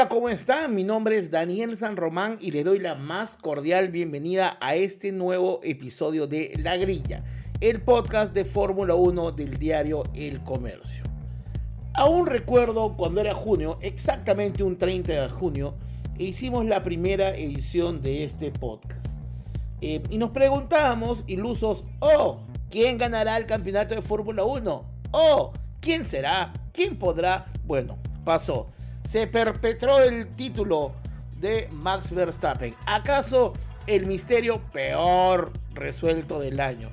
Hola, ¿cómo están? Mi nombre es Daniel San Román y le doy la más cordial bienvenida a este nuevo episodio de La Grilla, el podcast de Fórmula 1 del diario El Comercio. Aún recuerdo cuando era junio, exactamente un 30 de junio, e hicimos la primera edición de este podcast. Eh, y nos preguntábamos, ilusos, oh, ¿quién ganará el campeonato de Fórmula 1? Oh, ¿quién será? ¿Quién podrá? Bueno, pasó. Se perpetró el título de Max Verstappen. ¿Acaso el misterio peor resuelto del año?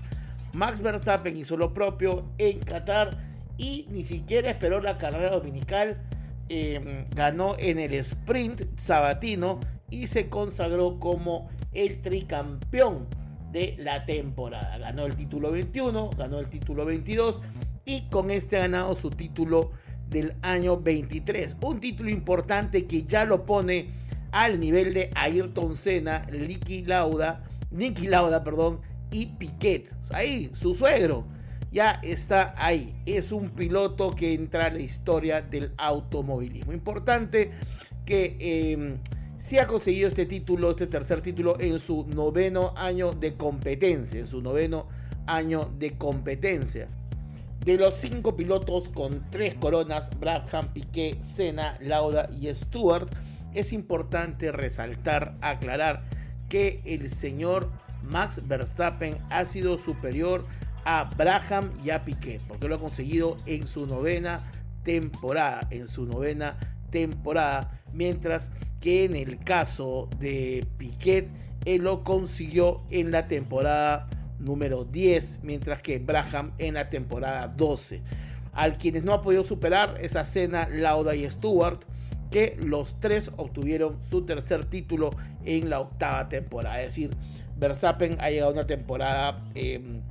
Max Verstappen hizo lo propio en Qatar y ni siquiera esperó la carrera dominical. eh, ganó en el sprint sabatino y se consagró como el tricampeón de la temporada. Ganó el título 21, ganó el título 22 y con este ha ganado su título del año 23. Un título importante que ya lo pone al nivel de Ayrton Senna, Niki Lauda, Niki Lauda, perdón, y Piquet. Ahí, su suegro ya está ahí. Es un piloto que entra a la historia del automovilismo. Importante que eh, sí ha conseguido este título, este tercer título, en su noveno año de competencia. En su noveno año de competencia. De los cinco pilotos con tres coronas, Brabham, Piquet, Senna, Lauda y Stewart, es importante resaltar, aclarar que el señor Max Verstappen ha sido superior a Braham y a Piquet, porque lo ha conseguido en su novena temporada, en su novena temporada, mientras que en el caso de Piquet, él lo consiguió en la temporada número 10, mientras que Braham en la temporada 12. Al quienes no ha podido superar esa cena Lauda y Stewart, que los tres obtuvieron su tercer título en la octava temporada. Es decir, Verstappen ha llegado a una temporada eh,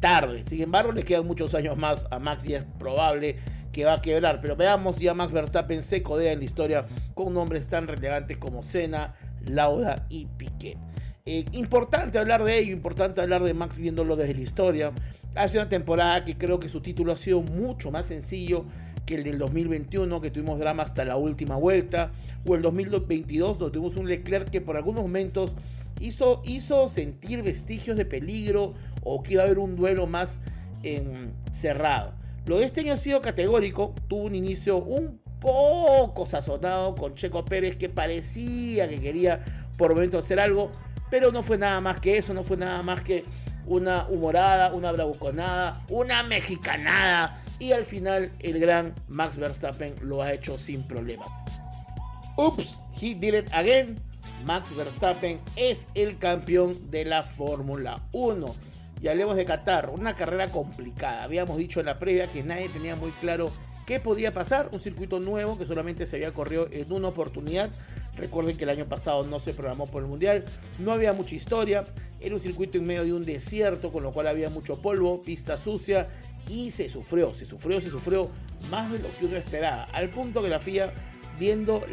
tarde. Sin embargo, le quedan muchos años más a Max y es probable que va a quebrar. Pero veamos ya Max Verstappen se codea en la historia con nombres tan relevantes como Senna, Lauda y Piquet. Eh, importante hablar de ello, importante hablar de Max viéndolo desde la historia. Hace una temporada que creo que su título ha sido mucho más sencillo que el del 2021, que tuvimos drama hasta la última vuelta, o el 2022, donde tuvimos un Leclerc que por algunos momentos hizo, hizo sentir vestigios de peligro o que iba a haber un duelo más eh, cerrado. Lo de este año ha sido categórico, tuvo un inicio un poco sazonado con Checo Pérez que parecía que quería por momento hacer algo, pero no fue nada más que eso, no fue nada más que una humorada, una bravuconada, una mexicanada y al final el gran Max Verstappen lo ha hecho sin problema. Oops, he did it again. Max Verstappen es el campeón de la Fórmula 1. Y hablemos de Qatar, una carrera complicada. Habíamos dicho en la previa que nadie tenía muy claro qué podía pasar. Un circuito nuevo que solamente se había corrido en una oportunidad. Recuerden que el año pasado no se programó por el Mundial. No había mucha historia. Era un circuito en medio de un desierto, con lo cual había mucho polvo, pista sucia. Y se sufrió, se sufrió, se sufrió más de lo que uno esperaba. Al punto que la FIA, viendo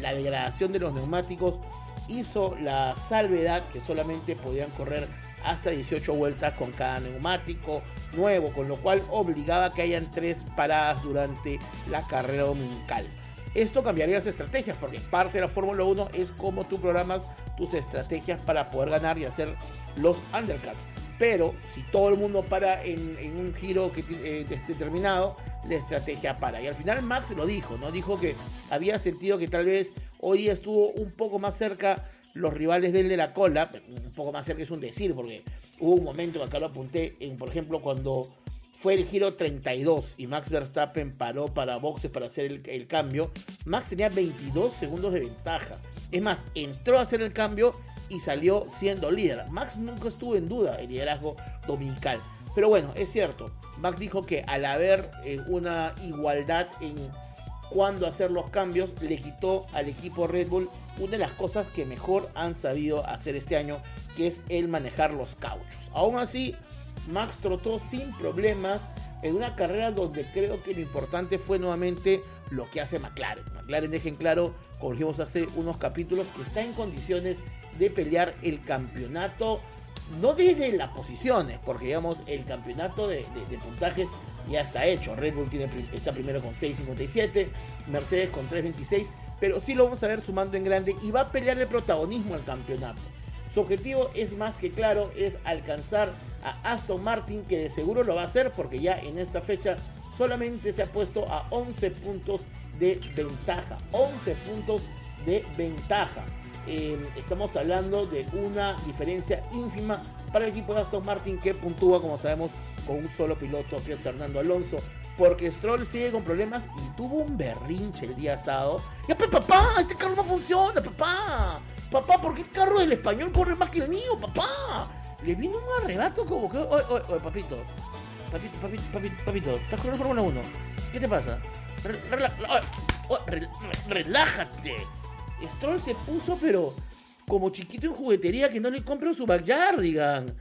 la degradación de los neumáticos, hizo la salvedad que solamente podían correr hasta 18 vueltas con cada neumático nuevo, con lo cual obligaba a que hayan tres paradas durante la carrera dominical. Esto cambiaría las estrategias, porque parte de la Fórmula 1 es como tú programas tus estrategias para poder ganar y hacer los undercuts. Pero si todo el mundo para en, un giro que, eh, determinado, la estrategia para. Y al final Max lo dijo, ¿no? Dijo que había sentido que tal vez hoy estuvo un poco más cerca los rivales del de la cola, un poco más cerca es un decir, porque hubo un momento acá lo apunté, en, por ejemplo, cuando fue el giro 32 y Max Verstappen paró para boxes para hacer el, el, cambio, Max tenía 22 segundos de ventaja. Es más, entró a hacer el cambio y salió siendo líder. Max nunca estuvo en duda el liderazgo dominical. Pero bueno, es cierto, Max dijo que al haber eh, una igualdad en cuándo hacer los cambios, le quitó al equipo Red Bull una de las cosas que mejor han sabido hacer este año, que es el manejar los cauchos. Aún así, Max trotó sin problemas en una carrera donde creo que lo importante fue nuevamente lo que hace McLaren. McLaren dejen claro, como hace unos capítulos, que está en condiciones de pelear el campeonato, no desde las posiciones, porque digamos el campeonato de, puntajes ya está hecho. Red Bull tiene, está primero con 6.57, Mercedes con 3.26, pero sí lo vamos a ver sumando en grande y va a pelear el protagonismo al campeonato. Su objetivo es más que claro, es alcanzar a Aston Martin, que de seguro lo va a hacer porque ya en esta fecha solamente se ha puesto a 11 puntos de ventaja. 11 puntos de ventaja. Em, estamos hablando de una diferencia ínfima para el equipo de Aston Martin que puntúa, como sabemos, con un solo piloto, que es Fernando Alonso. Porque Stroll sigue con problemas y tuvo un berrinche el día sábado. Ya, papá, este carro no funciona, papá. Papá, ¿por qué el carro del español corre más que el mío, papá? Le vino un arrebato como que. Oye, oye, oye, papito. Papito, papito, papito, papito. ¿Estás corriendo Fórmula 1? ¿Qué te pasa? relájate. Stroll se puso, pero como chiquito en juguetería que no le compran su backyardigan.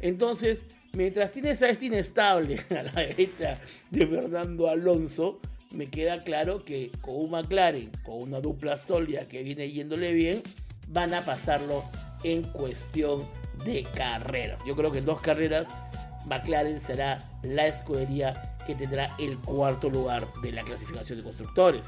Entonces, mientras tienes a este inestable a la derecha de Fernando Alonso, me queda claro que con un McLaren, con una dupla sólida que viene yéndole bien, van a pasarlo en cuestión de carreras. Yo creo que en dos carreras McLaren será la escudería que tendrá el cuarto lugar de la clasificación de constructores.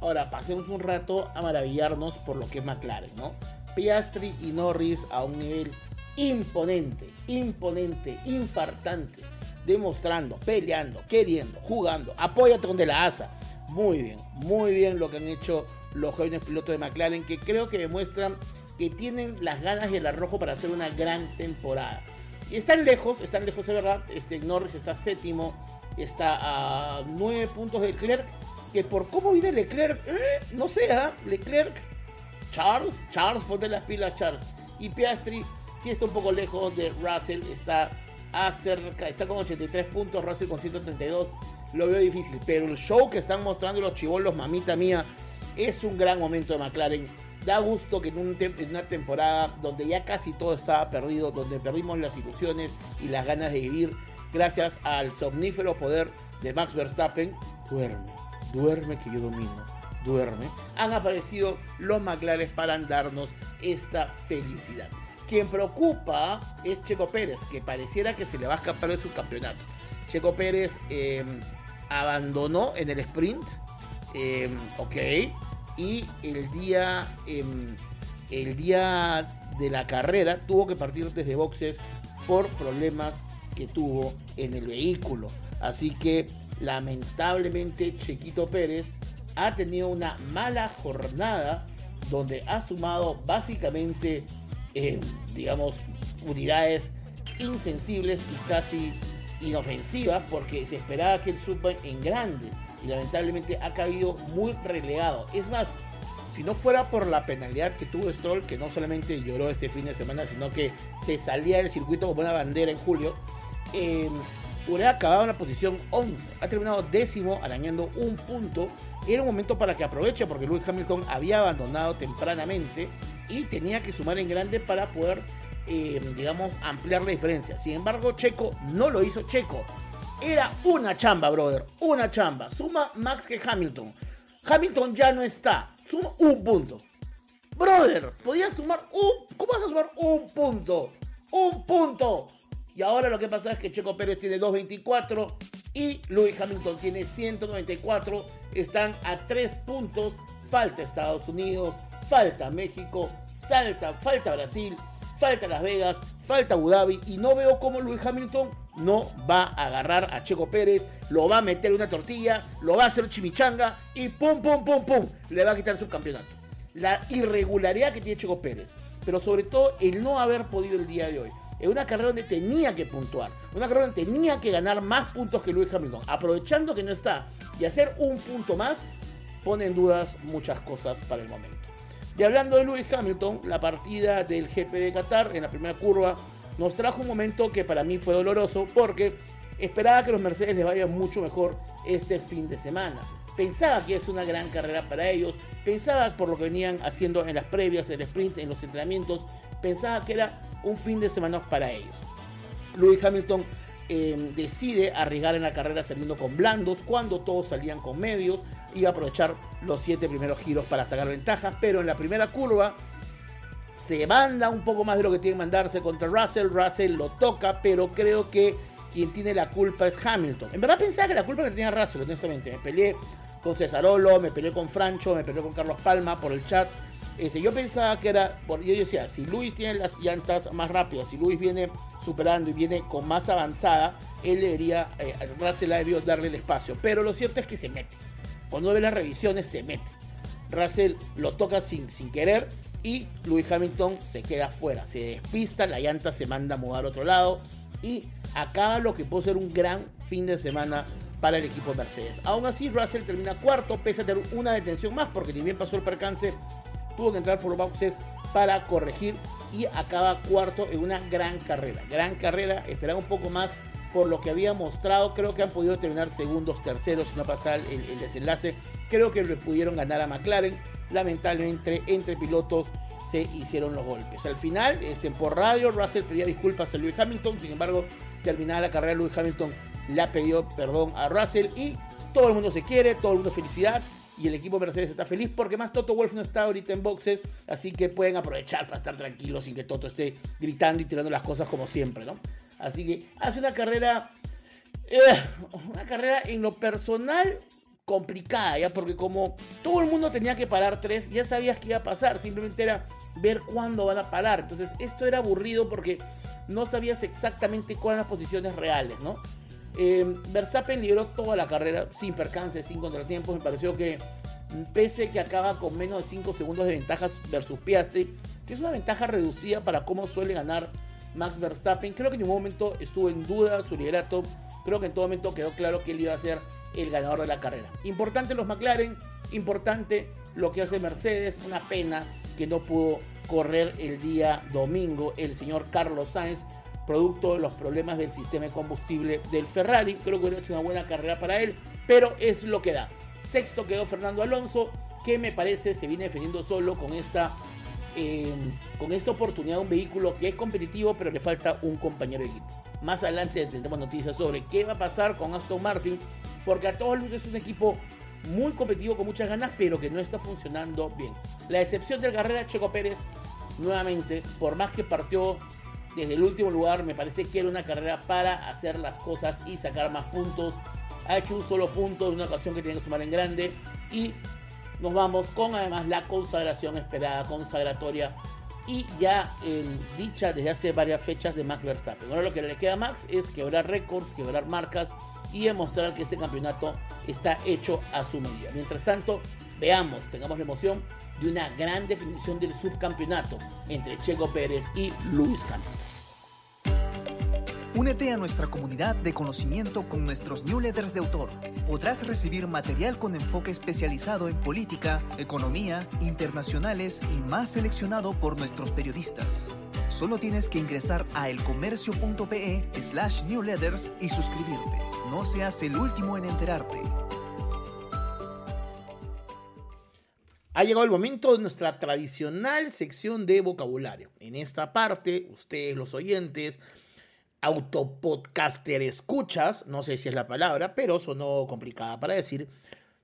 Ahora, pasemos un rato a maravillarnos por lo que es McLaren, ¿no? Piastri y Norris a un nivel imponente, imponente, infartante, demostrando, peleando, queriendo, jugando, apóyate donde la asa. Muy bien, muy bien lo que han hecho los jóvenes pilotos de McLaren que creo que demuestran que tienen las ganas y el arrojo para hacer una gran temporada. Y están lejos, están lejos de verdad. Este Norris está séptimo, está a nueve puntos de Leclerc, que por cómo viene Leclerc, eh, no sé, ¿ah? Leclerc, Charles, Charles, ponte las pilas Charles. Y Piastri sí está un poco lejos de Russell, está cerca, está con 83 puntos, Russell con 132, lo veo difícil. Pero el show que están mostrando los chivolos, mamita mía, es un gran momento de McLaren. Da gusto que en, una temporada donde ya casi todo estaba perdido, donde perdimos las ilusiones y las ganas de vivir, gracias al somnífero poder de Max Verstappen, duerme, duerme que yo domino, duerme. Han aparecido los McLaren para darnos esta felicidad. Quien preocupa es Checo Pérez, que pareciera que se le va a escapar de su campeonato. Checo Pérez em, abandonó en el sprint, em, ok, y el día, em, el día de la carrera tuvo que partir desde boxes por problemas que tuvo en el vehículo. Así que lamentablemente Chequito Pérez ha tenido una mala jornada donde ha sumado básicamente, eh, digamos, unidades insensibles y casi inofensivas porque se esperaba que el suba en grande lamentablemente ha caído muy relegado. Es más, si no fuera por la penalidad que tuvo Stroll, que no solamente lloró este fin de semana, sino que se salía del circuito como una bandera en julio, eh, hubiera acabado en la posición 11. Ha terminado décimo, arañando un punto. Era un momento para que aproveche, porque Lewis Hamilton había abandonado tempranamente y tenía que sumar en grande para poder, eh, digamos, ampliar la diferencia. Sin embargo, Checo no lo hizo. Checo era una chamba, brother. Una chamba. Suma Max que Hamilton. Hamilton ya no está. Suma un punto. Brother, podías sumar un. ¿Cómo vas a sumar un punto? Un punto. Y ahora lo que pasa es que Checo Pérez tiene 2.24 y Lewis Hamilton tiene 194. Están a 3 puntos. Falta Estados Unidos, falta México, falta, falta Brasil, falta Las Vegas, falta Abu Dhabi. Y no veo cómo Lewis Hamilton no va a agarrar a Checo Pérez, lo va a meter en una tortilla, lo va a hacer chimichanga y pum, pum, pum, pum, le va a quitar su campeonato. La irregularidad que tiene Checo Pérez, pero sobre todo el no haber podido el día de hoy. En una carrera donde tenía que puntuar, una carrera donde tenía que ganar más puntos que Lewis Hamilton, aprovechando que no está y hacer un punto más, pone en dudas muchas cosas para el momento. Y hablando de Lewis Hamilton, la partida del GP de Qatar en la primera curva nos trajo un momento que para mí fue doloroso porque esperaba que los Mercedes les vayan mucho mejor este fin de semana. Pensaba que es una gran carrera para ellos, pensaba por lo que venían haciendo en las previas, en el sprint, en los entrenamientos, pensaba que era un fin de semana para ellos. Lewis Hamilton eh, decide arriesgar en la carrera saliendo con blandos cuando todos salían con medios, iba a aprovechar los siete primeros giros para sacar ventaja, pero en la primera curva se manda un poco más de lo que tiene que mandarse contra Russell, Russell lo toca, pero creo que quien tiene la culpa es Hamilton. En verdad pensaba que la culpa la tenía Russell, honestamente. Me peleé con Cesarolo, me peleé con Francho, me peleé con Carlos Palma por el chat. Este, yo pensaba que era, yo decía, si Luis tiene las llantas más rápidas, si Luis viene superando y viene con más avanzada, él debería, eh, Russell ha debido darle el espacio. Pero lo cierto es que se mete. Cuando ve las revisiones, se mete. Russell lo toca sin, sin querer y Lewis Hamilton se queda fuera, se despista, la llanta se manda a mudar a otro lado y acaba lo que puede ser un gran fin de semana para el equipo Mercedes. Aún así, Russell termina cuarto, pese a tener una detención más, porque ni bien pasó el percance, tuvo que entrar por boxes para corregir y acaba cuarto en una gran carrera. Gran carrera, esperaba un poco más por lo que había mostrado. Creo que han podido terminar segundos, terceros, no pasa el, desenlace. Creo que le pudieron ganar a McLaren lamentablemente entre pilotos se hicieron los golpes. Al final, este, por radio, Russell pedía disculpas a Lewis Hamilton, sin embargo, terminada la carrera, Lewis Hamilton le pedido perdón a Russell y todo el mundo se quiere, todo el mundo felicidad y el equipo Mercedes está feliz porque más Toto Wolf no está ahorita en boxes, así que pueden aprovechar para estar tranquilos sin que Toto esté gritando y tirando las cosas como siempre, ¿no? Así que hace una carrera, eh, una carrera en lo personal complicada, ¿ya? Porque como todo el mundo tenía que parar tres, ya sabías que iba a pasar, simplemente era ver cuándo van a parar. Entonces, esto era aburrido porque no sabías exactamente cuáles las posiciones reales, ¿no? Eh, Verstappen lideró toda la carrera sin percance, sin contratiempos. Me pareció que, pese que acaba con menos de 5 segundos de ventajas versus Piastri, que es una ventaja reducida para cómo suele ganar Max Verstappen, creo que en ningún momento estuvo en duda su liderato. Creo que en todo momento quedó claro que él iba a ser el ganador de la carrera. Importante los McLaren, importante lo que hace Mercedes, una pena que no pudo correr el día domingo el señor Carlos Sainz, producto de los problemas del sistema de combustible del Ferrari. Creo que hubiera hecho una buena carrera para él, pero es lo que da. Sexto quedó Fernando Alonso, que me parece se viene defendiendo solo con esta, eh, con esta oportunidad un vehículo que es competitivo, pero le falta un compañero de equipo. Más adelante tendremos noticias sobre qué va a pasar con Aston Martin, porque a todos luces es un equipo muy competitivo con muchas ganas, pero que no está funcionando bien. La excepción del carrera Checo Pérez, nuevamente, por más que partió desde el último lugar, me parece que era una carrera para hacer las cosas y sacar más puntos. Ha hecho un solo punto una ocasión que tiene que sumar en grande y nos vamos con además la consagración esperada, consagratoria y ya dicha desde hace varias fechas de Max Verstappen. Ahora lo que le queda a Max es quebrar récords, quebrar marcas y demostrar que este campeonato está hecho a su medida. Mientras tanto, veamos, tengamos la emoción de una gran definición del subcampeonato entre Checo Pérez y Luis Hamilton. Únete a nuestra comunidad de conocimiento con nuestros newsletters de autor. Podrás recibir material con enfoque especializado en política, economía, internacionales y más seleccionado por nuestros periodistas. Solo tienes que ingresar a elcomercio.pe slash newsletters y suscribirte. No seas el último en enterarte. Ha llegado el momento de nuestra tradicional sección de vocabulario. En esta parte, ustedes los oyentes, autopodcaster escuchas, no sé si es la palabra, pero sonó complicada para decir,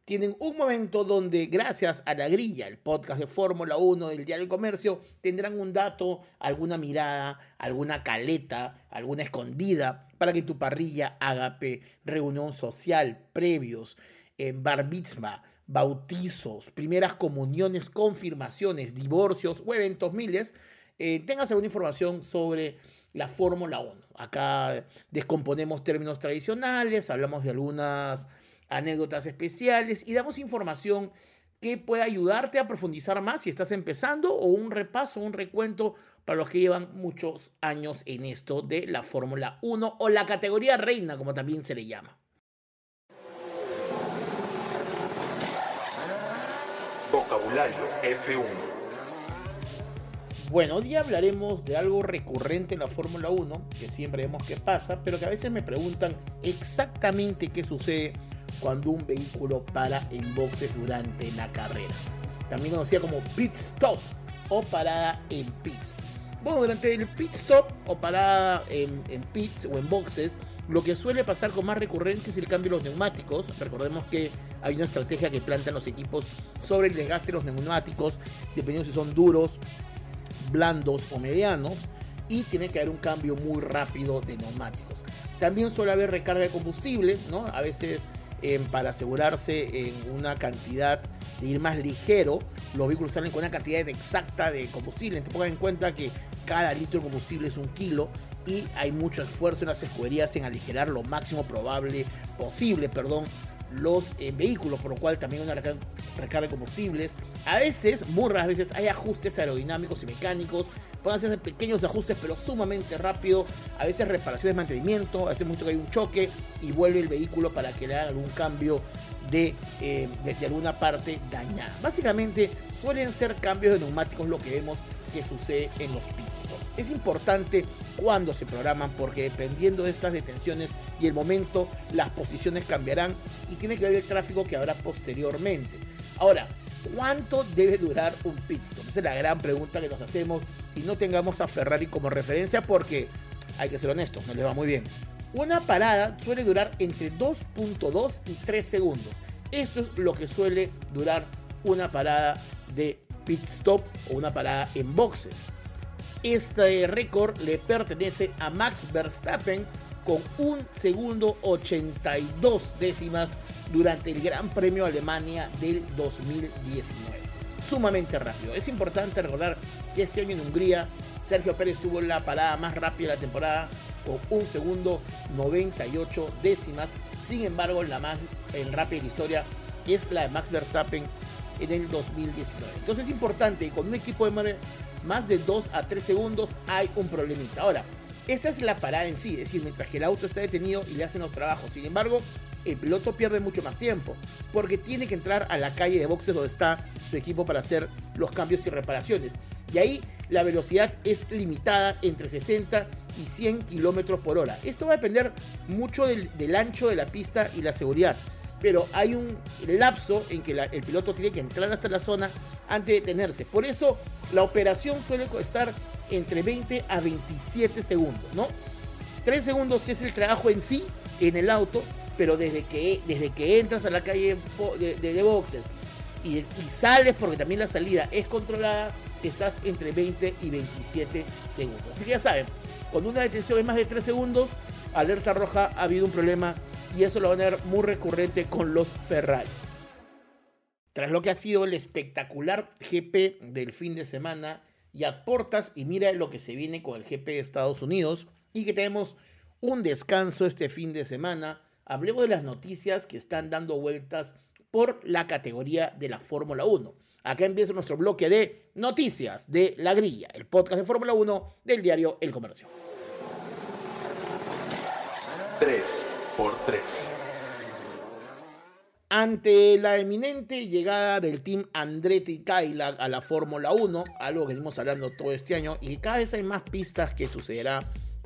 tienen un momento donde gracias a la grilla, el podcast de Fórmula 1 del Diario del Comercio, tendrán un dato, alguna mirada, alguna caleta, alguna escondida para que tu parrilla agape reunión social, previos, en bar mitzvah, bautizos, primeras comuniones, confirmaciones, divorcios o eventos miles, eh, tengas alguna información sobre la Fórmula 1. Acá descomponemos términos tradicionales, hablamos de algunas anécdotas especiales y damos información que pueda ayudarte a profundizar más si estás empezando o un repaso, un recuento para los que llevan muchos años en esto de la Fórmula 1 o la categoría reina, como también se le llama. Vocabulario F1. Bueno, hoy día hablaremos de algo recurrente en la Fórmula 1, que siempre vemos que pasa, pero que a veces me preguntan exactamente qué sucede cuando un vehículo para en boxes durante la carrera. También conocida como pit stop o parada en pits. Bueno, durante el pit stop o parada en, en pits o en boxes, lo que suele pasar con más recurrencia es el cambio de los neumáticos. Recordemos que hay una estrategia que plantean los equipos sobre el desgaste de los neumáticos, dependiendo si son duros, blandos o medianos. Y tiene que haber un cambio muy rápido de neumáticos. También suele haber recarga de combustible, ¿no? A veces eh, para asegurarse en una cantidad de ir más ligero, los vehículos salen con una cantidad exacta de combustible. Tengan en cuenta que cada litro de combustible es un kilo y hay mucho esfuerzo en las escuderías en aligerar lo máximo probable posible, perdón, los eh, vehículos, por lo cual también una recarga, de combustibles. A veces, muy raras veces, hay ajustes aerodinámicos y mecánicos. Pueden hacerse pequeños ajustes, pero sumamente rápido. A veces reparaciones, mantenimiento. A veces mucho que hay un choque y vuelve el vehículo para que le hagan algún cambio de, eh, de, alguna parte dañada. Básicamente, suelen ser cambios de neumáticos lo que vemos que sucede en los pit stops. Es importante cuando se programan porque dependiendo de estas detenciones y el momento, las posiciones cambiarán y tiene que ver el tráfico que habrá posteriormente. Ahora, ¿cuánto debe durar un pit stop? Esa es la gran pregunta que nos hacemos y no tengamos a Ferrari como referencia porque hay que ser honestos, no le va muy bien. Una parada suele durar entre 2.2 y 3 segundos. Esto es lo que suele durar una parada de pit stop o una parada en boxes. Este récord le pertenece a Max Verstappen con un segundo 82 décimas durante el Gran Premio Alemania del 2019. Sumamente rápido. Es importante recordar que este año en Hungría Sergio Pérez tuvo la parada más rápida de la temporada con un segundo 98 décimas. Sin embargo, la más rápida de la historia es la de Max Verstappen en el 2019. Entonces es importante, con un equipo de más de 2 a 3 segundos hay un problemita. Ahora, esa es la parada en sí, es decir, mientras que el auto está detenido y le hacen los trabajos. Sin embargo, el piloto pierde mucho más tiempo, porque tiene que entrar a la calle de boxes donde está su equipo para hacer los cambios y reparaciones. Y ahí la velocidad es limitada entre 60 y 100 kilómetros por hora. Esto va a depender mucho del, del ancho de la pista y la seguridad pero hay un lapso en que el piloto tiene que entrar hasta la zona antes de detenerse. Por eso la operación suele estar entre 20 a 27 segundos, ¿no? 3 segundos es el trabajo en sí en el auto, pero desde que, desde que entras a la calle de, de, boxes y, y, sales, porque también la salida es controlada, estás entre 20 y 27 segundos. Así que ya saben, cuando una detención es más de 3 segundos, alerta roja, ha habido un problema y eso lo van a ver muy recurrente con los Ferrari. Tras lo que ha sido el espectacular GP del fin de semana, y aportas y mira lo que se viene con el GP de Estados Unidos y que tenemos un descanso este fin de semana. Hablemos de las noticias que están dando vueltas por la categoría de la Fórmula 1. Acá empieza nuestro bloque de noticias de La Grilla, el podcast de Fórmula 1 del diario El Comercio. 3 por 3. Ante la eminente llegada del team Andretti Cadillac a la Fórmula 1, algo que venimos hablando todo este año, y cada vez hay más pistas que sucederá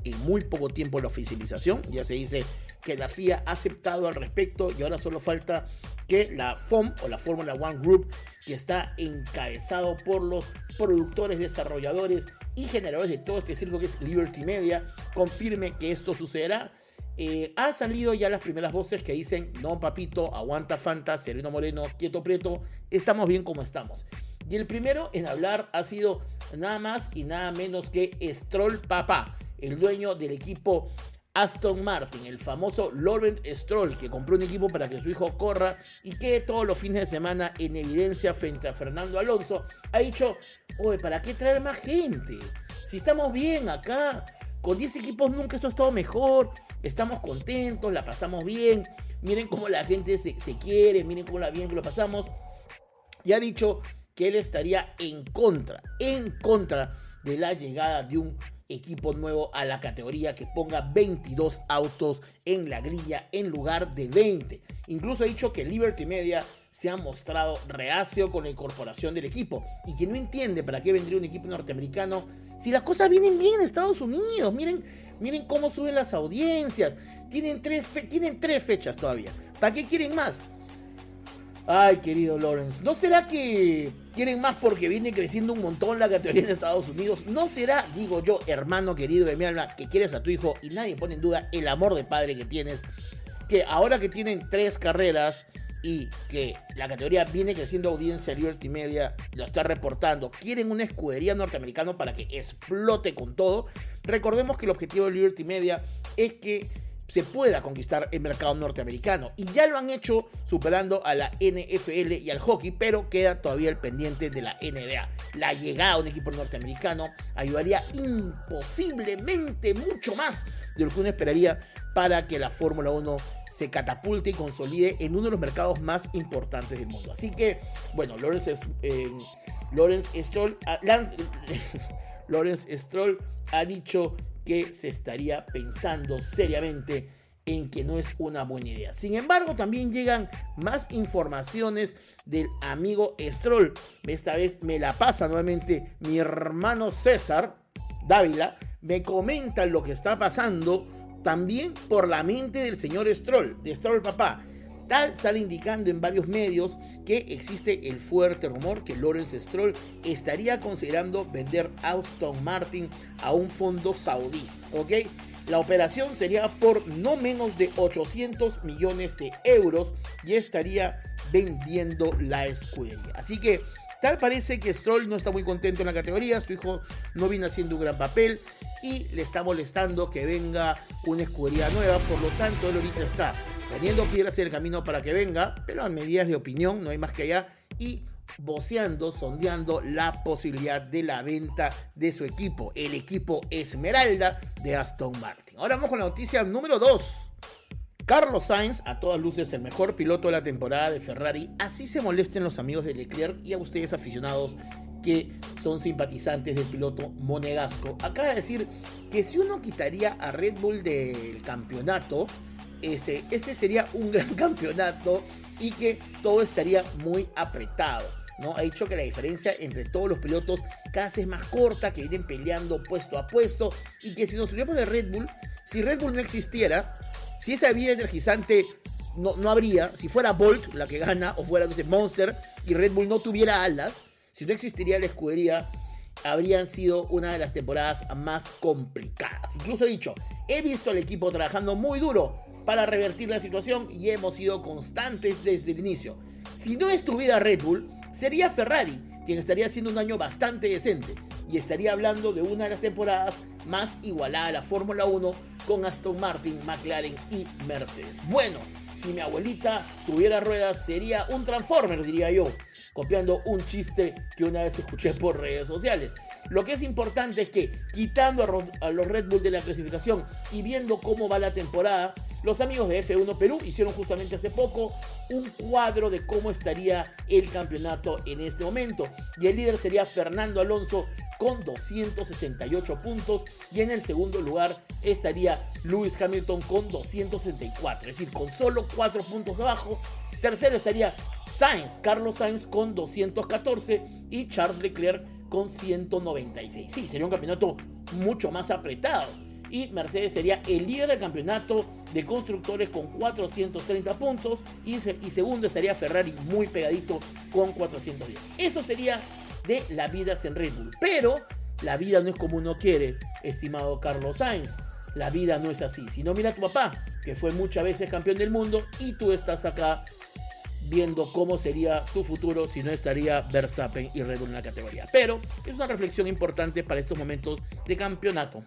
en muy poco tiempo la oficialización. Ya se dice que la FIA ha aceptado al respecto y ahora solo falta que la FOM o la Fórmula One Group, que está encabezado por los productores, desarrolladores y generadores de todo este circo que es Liberty Media, confirme que esto sucederá eh, ha salido ya las primeras voces que dicen, no papito, aguanta Fanta, Sereno Moreno, quieto Prieto, estamos bien como estamos. Y el primero en hablar ha sido nada más y nada menos que Stroll Papá, el dueño del equipo Aston Martin, el famoso Laurent Stroll, que compró un equipo para que su hijo corra y quede todos los fines de semana en evidencia frente a Fernando Alonso, ha dicho, oye, ¿para qué traer más gente? Si estamos bien acá, con 10 equipos nunca esto ha estado mejor estamos contentos, la pasamos bien, miren cómo la gente se, quiere, miren cómo la bien que lo pasamos. Y ha dicho que él estaría en contra, en contra de la llegada de un equipo nuevo a la categoría que ponga 22 autos en la grilla en lugar de 20. Incluso ha dicho que Liberty Media se ha mostrado reacio con la incorporación del equipo y que no entiende para qué vendría un equipo norteamericano si las cosas vienen bien en Estados Unidos. Miren, miren cómo suben las audiencias. Tienen tres, tienen tres fechas todavía. ¿Para qué quieren más? Ay, querido Lawrence, ¿no será que quieren más porque viene creciendo un montón la categoría en Estados Unidos? ¿No será, digo yo, hermano querido de mi alma, que quieres a tu hijo y nadie pone en duda el amor de padre que tienes? Que ahora que tienen tres carreras, y que la categoría viene creciendo audiencia Liberty Media, lo está reportando, quieren una escudería norteamericana para que explote con todo. Recordemos que el objetivo de Liberty Media es que se pueda conquistar el mercado norteamericano. Y ya lo han hecho superando a la NFL y al hockey, pero queda todavía el pendiente de la NBA. La llegada a un equipo norteamericano ayudaría imposiblemente mucho más de lo que uno esperaría para que la Fórmula 1 se catapulte y consolide en uno de los mercados más importantes del mundo. Así que, bueno, Lawrence, eh, Lawrence Stroll, Lawrence Stroll ha dicho que se estaría pensando seriamente en que no es una buena idea. Sin embargo, también llegan más informaciones del amigo Stroll. Esta vez me la pasa nuevamente mi hermano César Dávila. Me comenta lo que está pasando también por la mente del señor Stroll, de Stroll papá. Tal sale indicando en varios medios que existe el fuerte rumor que Lawrence Stroll estaría considerando vender Aston Martin a un fondo saudí. ¿Ok? La operación sería por no menos de 800 millones de euros y estaría vendiendo la escudería. Así que tal parece que Stroll no está muy contento en la categoría, su hijo no viene haciendo un gran papel y le está molestando que venga una escudería nueva, por lo tanto él ahorita está poniendo piedras en el camino para que venga, pero a medidas de opinión, no hay más que allá, y voceando, sondeando la posibilidad de la venta de su equipo, el equipo Esmeralda de Aston Martin. Ahora vamos con la noticia número 2. Carlos Sainz, a todas luces el mejor piloto de la temporada de Ferrari, así se molesten los amigos de Leclerc y a ustedes aficionados que son simpatizantes del piloto monegasco. Acaba de decir que si uno quitaría a Red Bull del campeonato, este, este sería un gran campeonato y que todo estaría muy apretado. ¿no? Ha dicho que la diferencia entre todos los pilotos cada vez es más corta, que vienen peleando puesto a puesto y que si nos olvidamos de Red Bull, si Red Bull no existiera, si esa vía energizante no, no habría, si fuera Bolt la que gana o fuera no Monster y Red Bull no tuviera alas, si no existiría la escudería, habrían sido una de las temporadas más complicadas. Incluso he dicho, he visto al equipo trabajando muy duro para revertir la situación y hemos sido constantes desde el inicio. Si no estuviera Red Bull, sería Ferrari quien estaría haciendo un año bastante decente y estaría hablando de una de las temporadas más igualadas a la Fórmula 1 con Aston Martin, McLaren y Mercedes. Bueno, si mi abuelita tuviera ruedas sería un Transformer, diría yo copiando un chiste que una vez escuché por redes sociales. Lo que es importante es que quitando a los Red Bull de la clasificación y viendo cómo va la temporada, los amigos de F1 Perú hicieron justamente hace poco un cuadro de cómo estaría el campeonato en este momento. Y el líder sería Fernando Alonso con 268 puntos y en el segundo lugar estaría Lewis Hamilton con 264, es decir, con solo 4 puntos abajo. Tercero estaría Sainz, Carlos Sainz con 214 y Charles Leclerc con 196. Sí, sería un campeonato mucho más apretado. Y Mercedes sería el líder del campeonato de constructores con 430 puntos. Y, y segundo estaría Ferrari muy pegadito con 410. Eso sería de la vida Red Bull. Pero la vida no es como uno quiere, estimado Carlos Sainz. La vida no es así. Si no, mira a tu papá, que fue muchas veces campeón del mundo, y tú estás acá viendo cómo sería tu futuro si no estaría Verstappen y Red Bull en la categoría. Pero es una reflexión importante para estos momentos de campeonato.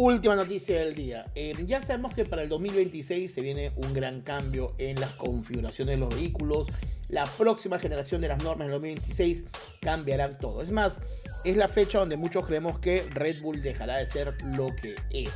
Última noticia del día. Eh, ya sabemos que para el 2026 se viene un gran cambio en las configuraciones de los vehículos. La próxima generación de las normas en el 2026 cambiarán todo. Es más, es la fecha donde muchos creemos que Red Bull dejará de ser lo que es.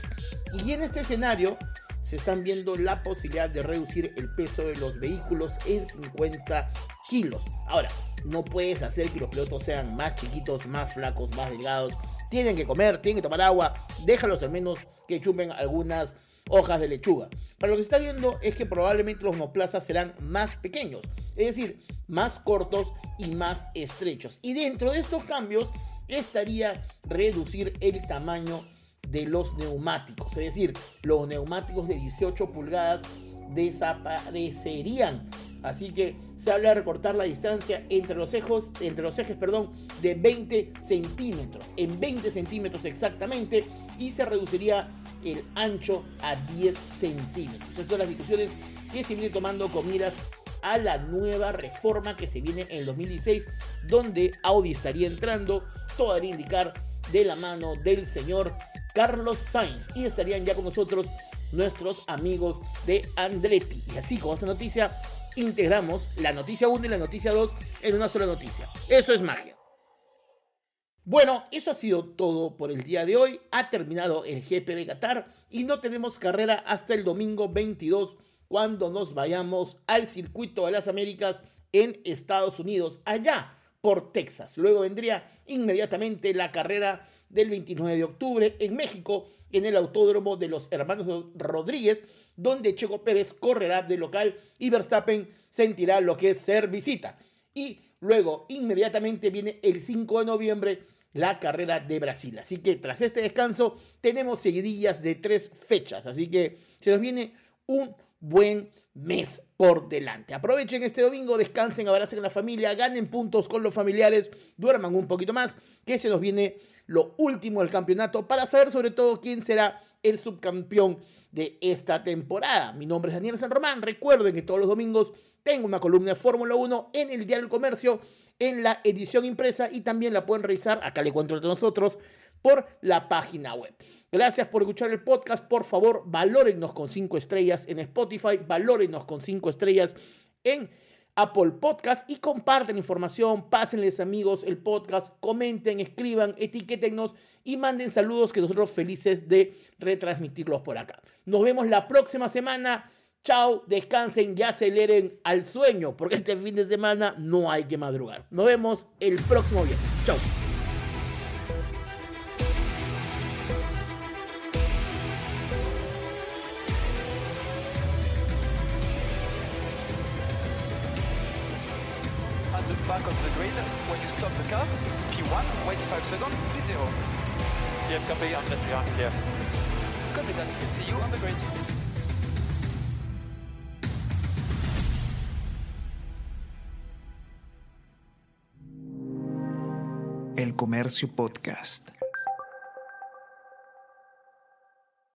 Y en este escenario se están viendo la posibilidad de reducir el peso de los vehículos en 50 kilos. Ahora, no puedes hacer que los pilotos sean más chiquitos, más flacos, más delgados. Tienen que comer, tienen que tomar agua. Déjalos al menos que chupen algunas hojas de lechuga. Pero lo que se está viendo es que probablemente los monoplazas serán más pequeños, es decir, más cortos y más estrechos. Y dentro de estos cambios estaría reducir el tamaño de los neumáticos, es decir, los neumáticos de 18 pulgadas desaparecerían. Así que se habla de recortar la distancia entre los ejes, perdón, de 20 centímetros, en 20 centímetros exactamente, y se reduciría el ancho a 10 centímetros. Estas son las discusiones que se vienen tomando con miras a la nueva reforma que se viene en el 2016, donde Audi estaría entrando, todo indicar de la mano del señor Carlos Sainz. Y estarían ya con nosotros nuestros amigos de Andretti. Y así con esta noticia integramos la noticia 1 y la noticia 2 en una sola noticia. Eso es magia. Bueno, eso ha sido todo por el día de hoy. Ha terminado el GP de Qatar y no tenemos carrera hasta el domingo 22 cuando nos vayamos al circuito de las Américas en Estados Unidos, allá por Texas. Luego vendría inmediatamente la carrera del 29 de octubre en México, en el Autódromo de los Hermanos Rodríguez, donde Checo Pérez correrá de local y Verstappen sentirá lo que es ser visita. Y luego, inmediatamente viene el 5 de noviembre la carrera de Brasil. Así que tras este descanso tenemos seguidillas de tres fechas. Así que se nos viene un buen mes por delante. Aprovechen este domingo, descansen, abracen a la familia, ganen puntos con los familiares, duerman un poquito más, que se nos viene lo último del campeonato para saber sobre todo quién será el subcampeón de esta temporada. Mi nombre es Daniel San Román. Recuerden que todos los domingos tengo una columna Fórmula 1 en el Diario del Comercio, en la edición impresa y también la pueden revisar, acá le cuento de nosotros, por la página web. Gracias por escuchar el podcast. Por favor, valórennos con 5 estrellas en Spotify, valórennos con 5 estrellas en Apple Podcast y comparten información, pásenles amigos el podcast, comenten, escriban, etiquétennos y manden saludos que nosotros felices de retransmitirlos por acá. Nos vemos la próxima semana. Chao, descansen y aceleren al sueño, porque este fin de semana no hay que madrugar. Nos vemos el próximo viernes. Chao. Clear. Copy that. See you on the grid. El Comercio Podcast.